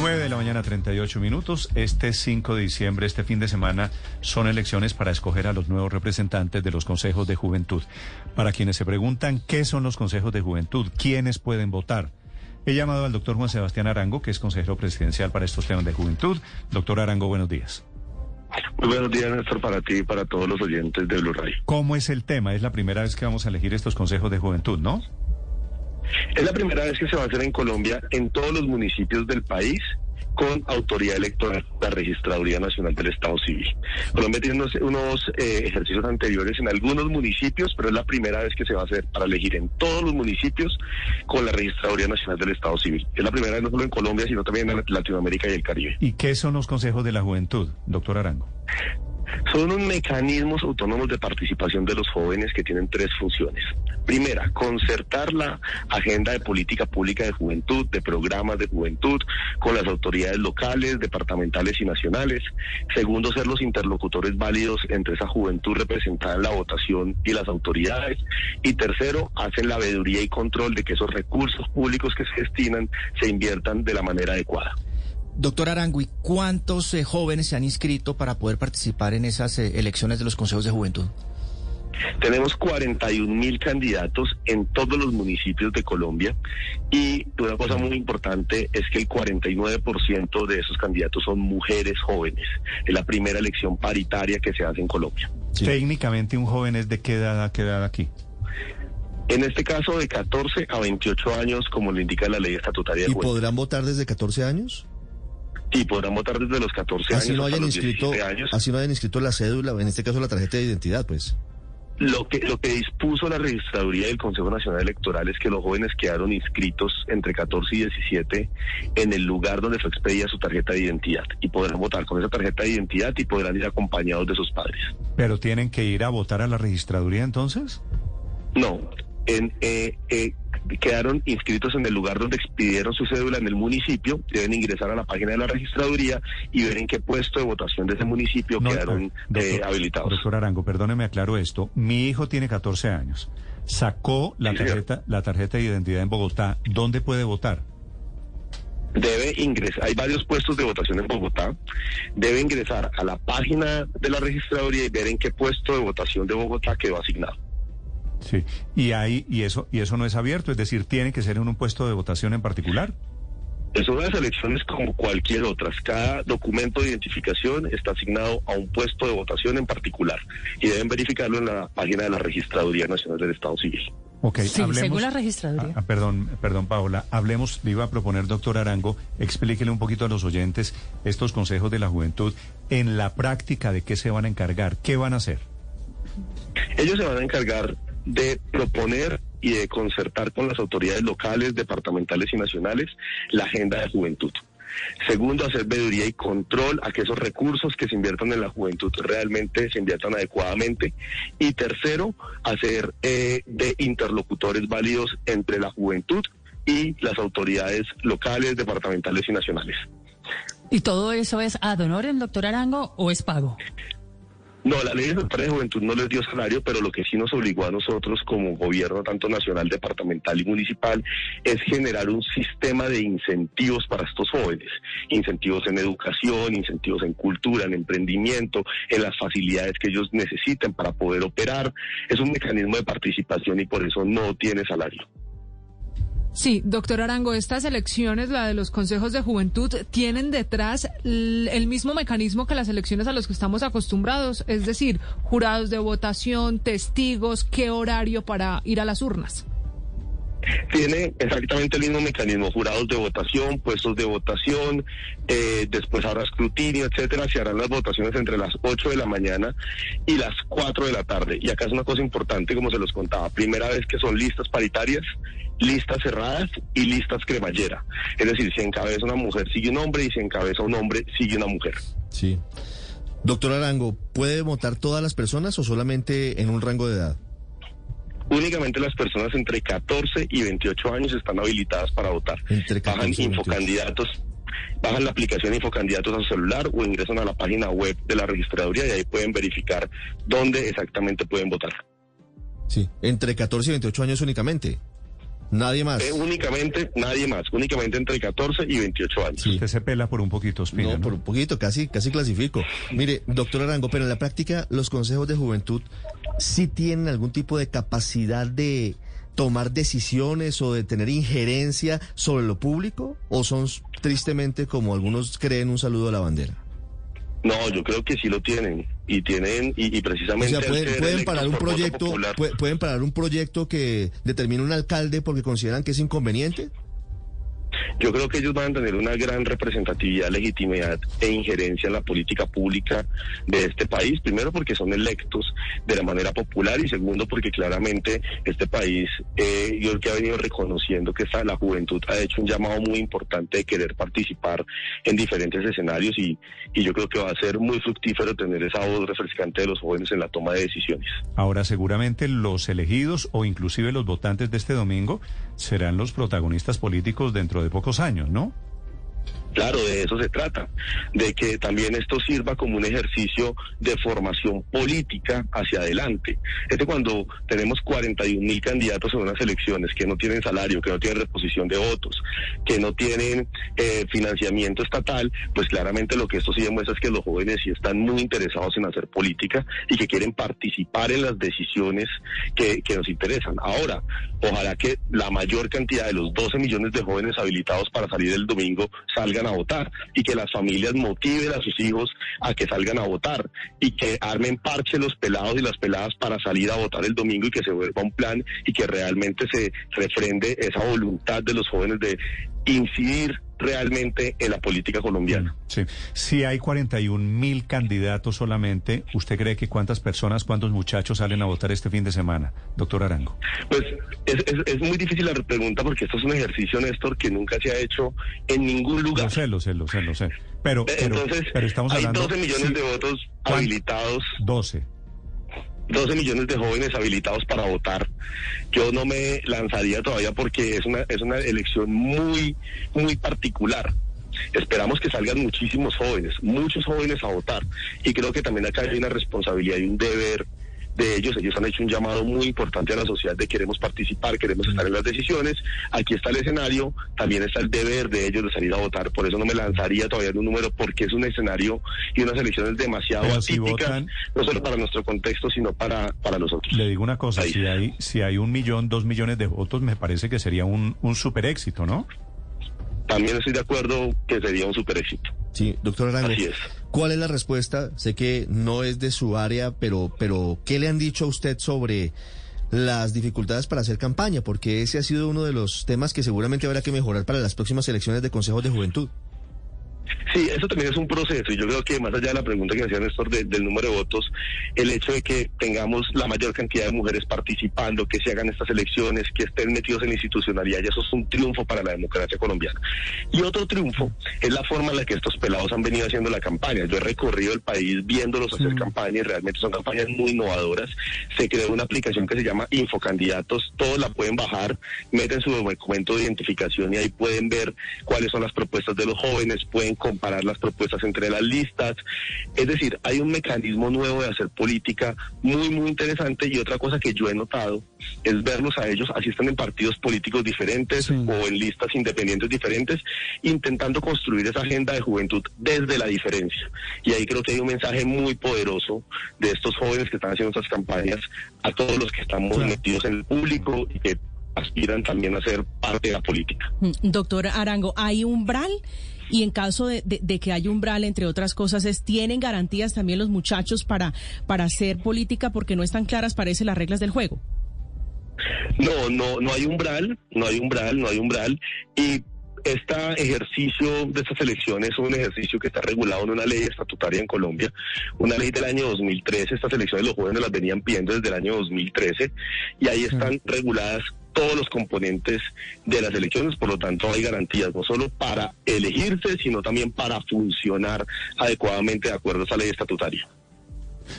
9 de la mañana, 38 minutos. Este 5 de diciembre, este fin de semana, son elecciones para escoger a los nuevos representantes de los consejos de juventud. Para quienes se preguntan qué son los consejos de juventud, quiénes pueden votar. He llamado al doctor Juan Sebastián Arango, que es consejero presidencial para estos temas de juventud. Doctor Arango, buenos días. Muy buenos días, Néstor, para ti y para todos los oyentes de Blue Radio. ¿Cómo es el tema? Es la primera vez que vamos a elegir estos consejos de juventud, ¿no? Es la primera vez que se va a hacer en Colombia en todos los municipios del país con autoridad electoral, la Registraduría Nacional del Estado Civil. Colombia tiene unos, eh, ejercicios anteriores en algunos municipios, pero es la primera vez que se va a hacer para elegir en todos los municipios con la Registraduría Nacional del Estado Civil. Es la primera vez no solo en Colombia, sino también en Latinoamérica y el Caribe. ¿Y qué son los consejos de la juventud, doctor Arango? Son unos mecanismos autónomos de participación de los jóvenes que tienen tres funciones. Primera, concertar la agenda de política pública de juventud, de programas de juventud, con las autoridades locales, departamentales y nacionales. Segundo, ser los interlocutores válidos entre esa juventud representada en la votación y las autoridades. Y tercero, hacen la veeduría y control de que esos recursos públicos que se destinan se inviertan de la manera adecuada. Doctor Arangui, ¿cuántos eh, jóvenes se han inscrito para poder participar en esas eh, elecciones de los consejos de juventud? Tenemos 41 mil candidatos en todos los municipios de Colombia y una cosa muy importante es que el 49% de esos candidatos son mujeres jóvenes. Es la primera elección paritaria que se hace en Colombia. Técnicamente un joven es de qué edad a qué edad aquí. En este caso de 14 a 28 años, como lo indica la ley estatutaria. ¿Y podrán votar desde 14 años? Y podrán votar desde los 14 así años. No hayan inscrito, los años. Así no hayan inscrito la cédula, en este caso la tarjeta de identidad, pues. Lo que, lo que dispuso la registraduría del Consejo Nacional Electoral es que los jóvenes quedaron inscritos entre 14 y 17 en el lugar donde fue expedida su tarjeta de identidad y podrán votar con esa tarjeta de identidad y podrán ir acompañados de sus padres. ¿Pero tienen que ir a votar a la registraduría entonces? No, en, eh, eh, quedaron inscritos en el lugar donde expidieron su cédula en el municipio, deben ingresar a la página de la registraduría y ver en qué puesto de votación de ese municipio quedaron eh, habilitados. Doctor Arango, perdóneme, aclaro esto. Mi hijo tiene 14 años. Sacó la tarjeta, la tarjeta de identidad en Bogotá. ¿Dónde puede votar? debe ingresar, hay varios puestos de votación en Bogotá, debe ingresar a la página de la registraduría y ver en qué puesto de votación de Bogotá quedó asignado. Sí, y ahí y eso y eso no es abierto, es decir, tiene que ser en un puesto de votación en particular. Son unas elecciones como cualquier otra. Cada documento de identificación está asignado a un puesto de votación en particular y deben verificarlo en la página de la Registraduría Nacional del Estado Civil. Ok, sí, según la registraduría. Ah, perdón, perdón, Paola. Hablemos, le iba a proponer, doctor Arango, explíquele un poquito a los oyentes estos consejos de la juventud. En la práctica, ¿de qué se van a encargar? ¿Qué van a hacer? Ellos se van a encargar de proponer y de concertar con las autoridades locales, departamentales y nacionales la agenda de juventud. Segundo, hacer veeduría y control a que esos recursos que se inviertan en la juventud realmente se inviertan adecuadamente. Y tercero, hacer eh, de interlocutores válidos entre la juventud y las autoridades locales, departamentales y nacionales. ¿Y todo eso es ad honorem, doctor Arango, o es pago? No, la ley de juventud no les dio salario, pero lo que sí nos obligó a nosotros como gobierno, tanto nacional, departamental y municipal, es generar un sistema de incentivos para estos jóvenes. Incentivos en educación, incentivos en cultura, en emprendimiento, en las facilidades que ellos necesiten para poder operar. Es un mecanismo de participación y por eso no tiene salario. Sí, doctor Arango, estas elecciones, la de los consejos de juventud, tienen detrás el mismo mecanismo que las elecciones a los que estamos acostumbrados, es decir, jurados de votación, testigos, qué horario para ir a las urnas. Tiene exactamente el mismo mecanismo, jurados de votación, puestos de votación, eh, después habrá escrutinio, etcétera. Se harán las votaciones entre las 8 de la mañana y las 4 de la tarde. Y acá es una cosa importante, como se los contaba, primera vez que son listas paritarias, listas cerradas y listas cremallera. Es decir, si encabeza una mujer sigue un hombre y si encabeza un hombre sigue una mujer. Sí. Doctor Arango, ¿puede votar todas las personas o solamente en un rango de edad? Únicamente las personas entre 14 y 28 años están habilitadas para votar. Entre bajan infocandidatos, bajan la aplicación Infocandidatos a su celular o ingresan a la página web de la registraduría y ahí pueden verificar dónde exactamente pueden votar. Sí, entre 14 y 28 años únicamente. Nadie más. Eh, únicamente, nadie más, únicamente entre 14 y 28 años. Usted se pela por un poquito, Espina, no, ¿no? por un poquito, casi, casi clasifico. Mire, doctor Arango, pero en la práctica, los consejos de juventud sí tienen algún tipo de capacidad de tomar decisiones o de tener injerencia sobre lo público, o son tristemente, como algunos creen, un saludo a la bandera. No, yo creo que sí lo tienen y tienen y, y O precisamente sea, pueden, parar un proyecto, pueden parar un proyecto que determine un alcalde porque consideran que es inconveniente. Yo creo que ellos van a tener una gran representatividad, legitimidad e injerencia en la política pública de este país. Primero porque son electos de la manera popular y segundo porque claramente este país, eh, yo creo que ha venido reconociendo que esta, la juventud ha hecho un llamado muy importante de querer participar en diferentes escenarios y, y yo creo que va a ser muy fructífero tener esa voz refrescante de los jóvenes en la toma de decisiones. Ahora, seguramente los elegidos o inclusive los votantes de este domingo serán los protagonistas políticos dentro de pocos años, ¿no? Claro, de eso se trata, de que también esto sirva como un ejercicio de formación política hacia adelante. Es que cuando tenemos 41 mil candidatos en unas elecciones que no tienen salario, que no tienen reposición de votos, que no tienen eh, financiamiento estatal, pues claramente lo que esto sí demuestra es que los jóvenes sí están muy interesados en hacer política y que quieren participar en las decisiones que nos interesan. Ahora, ojalá que la mayor cantidad de los 12 millones de jóvenes habilitados para salir el domingo salgan a votar y que las familias motiven a sus hijos a que salgan a votar y que armen parche los pelados y las peladas para salir a votar el domingo y que se vuelva un plan y que realmente se refrende esa voluntad de los jóvenes de incidir realmente en la política colombiana. Sí. Si hay 41 mil candidatos solamente, ¿usted cree que cuántas personas, cuántos muchachos salen a votar este fin de semana, doctor Arango? Pues es, es, es muy difícil la pregunta porque esto es un ejercicio, Néstor, que nunca se ha hecho en ningún lugar. Lo sé, lo sé, lo sé, lo sé. Pero, pero, Entonces, pero estamos hay hablando... 12 millones sí, de votos ¿cuán- habilitados 12. 12 millones de jóvenes habilitados para votar. Yo no me lanzaría todavía porque es una, es una elección muy, muy particular. Esperamos que salgan muchísimos jóvenes, muchos jóvenes a votar. Y creo que también acá hay una responsabilidad y un deber de ellos. Ellos han hecho un llamado muy importante a la sociedad de queremos participar, queremos estar en las decisiones. Aquí está el escenario, también está el deber de ellos de salir a votar. Por eso no me lanzaría todavía en un número porque es un escenario y unas elecciones demasiado Pero si atípicas, votan- no solo para nuestro contexto, sino para, para los otros. Le digo una cosa, Ahí. si hay, si hay un millón, dos millones de votos, me parece que sería un, un super éxito, ¿no? También estoy de acuerdo que sería un super éxito. Sí, doctor Arango. ¿Cuál es la respuesta? Sé que no es de su área, pero, pero ¿qué le han dicho a usted sobre las dificultades para hacer campaña? Porque ese ha sido uno de los temas que seguramente habrá que mejorar para las próximas elecciones de consejos de juventud. Sí, eso también es un proceso y yo creo que más allá de la pregunta que hacía Néstor de- del número de votos, el hecho de que tengamos la mayor cantidad de mujeres participando, que se hagan estas elecciones, que estén metidos en la institucionalidad, ya eso es un triunfo para la democracia colombiana. Y otro triunfo es la forma en la que estos pelados han venido haciendo la campaña. Yo he recorrido el país viéndolos hacer campaña y realmente son campañas muy innovadoras. Se creó una aplicación que se llama Infocandidatos, todos la pueden bajar, meten su documento de identificación y ahí pueden ver cuáles son las propuestas de los jóvenes, pueden comparar las propuestas entre las listas. Es decir, hay un mecanismo nuevo de hacer política muy, muy interesante y otra cosa que yo he notado es verlos a ellos, así están en partidos políticos diferentes o en listas independientes diferentes, intentando construir esa agenda de juventud desde la diferencia. Y ahí creo que hay un mensaje muy poderoso de estos jóvenes que están haciendo estas campañas a todos los que estamos metidos en el público y que aspiran también a ser parte de la política. Mm, Doctor Arango, ¿hay umbral? Y en caso de, de- de que haya umbral, entre otras cosas, es ¿tienen garantías también los muchachos para, para hacer política porque no están claras, parece, las reglas del juego? No, no, no hay umbral, no hay umbral, no hay umbral. Y este ejercicio de estas elecciones es un ejercicio que está regulado en una ley estatutaria en Colombia, una ley del año 2013. Estas elecciones los jóvenes las venían pidiendo desde el año 2013 y ahí están reguladas todos los componentes de las elecciones, por lo tanto hay garantías no solo para elegirse, sino también para funcionar adecuadamente de acuerdo a esa ley estatutaria.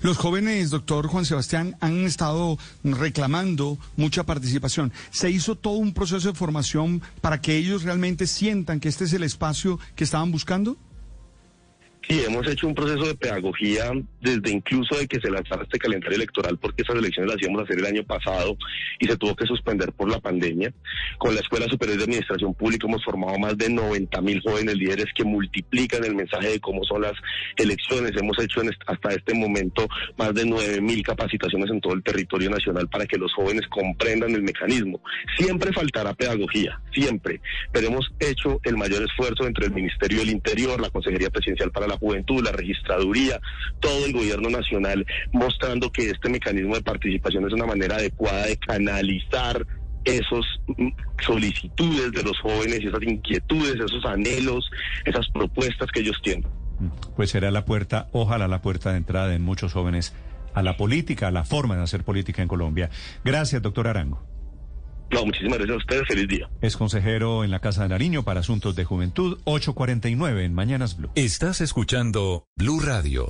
Los jóvenes, doctor Juan Sebastián, han estado reclamando mucha participación. ¿Se hizo todo un proceso de formación para que ellos realmente sientan que este es el espacio que estaban buscando? Sí, hemos hecho un proceso de pedagogía desde incluso de que se lanzara este calendario electoral, porque esas elecciones las íbamos a hacer el año pasado y se tuvo que suspender por la pandemia. Con la Escuela Superior de Administración Pública hemos formado más de 90 mil jóvenes líderes que multiplican el mensaje de cómo son las elecciones. Hemos hecho hasta este momento más de 9 mil capacitaciones en todo el territorio nacional para que los jóvenes comprendan el mecanismo. Siempre faltará pedagogía, siempre, pero hemos hecho el mayor esfuerzo entre el Ministerio del Interior, la Consejería Presidencial para la Juventud, la Registraduría, todo el gobierno nacional, mostrando que este mecanismo de participación es una manera adecuada de canalizar esos mm, solicitudes de los jóvenes esas inquietudes, esos anhelos, esas propuestas que ellos tienen. Pues será la puerta, ojalá la puerta de entrada en muchos jóvenes a la política, a la forma de hacer política en Colombia. Gracias, doctor Arango. No, muchísimas gracias a ustedes. Feliz día. Es consejero en la Casa de Nariño para Asuntos de Juventud, 849 en Mañanas Blue. Estás escuchando Blue Radio.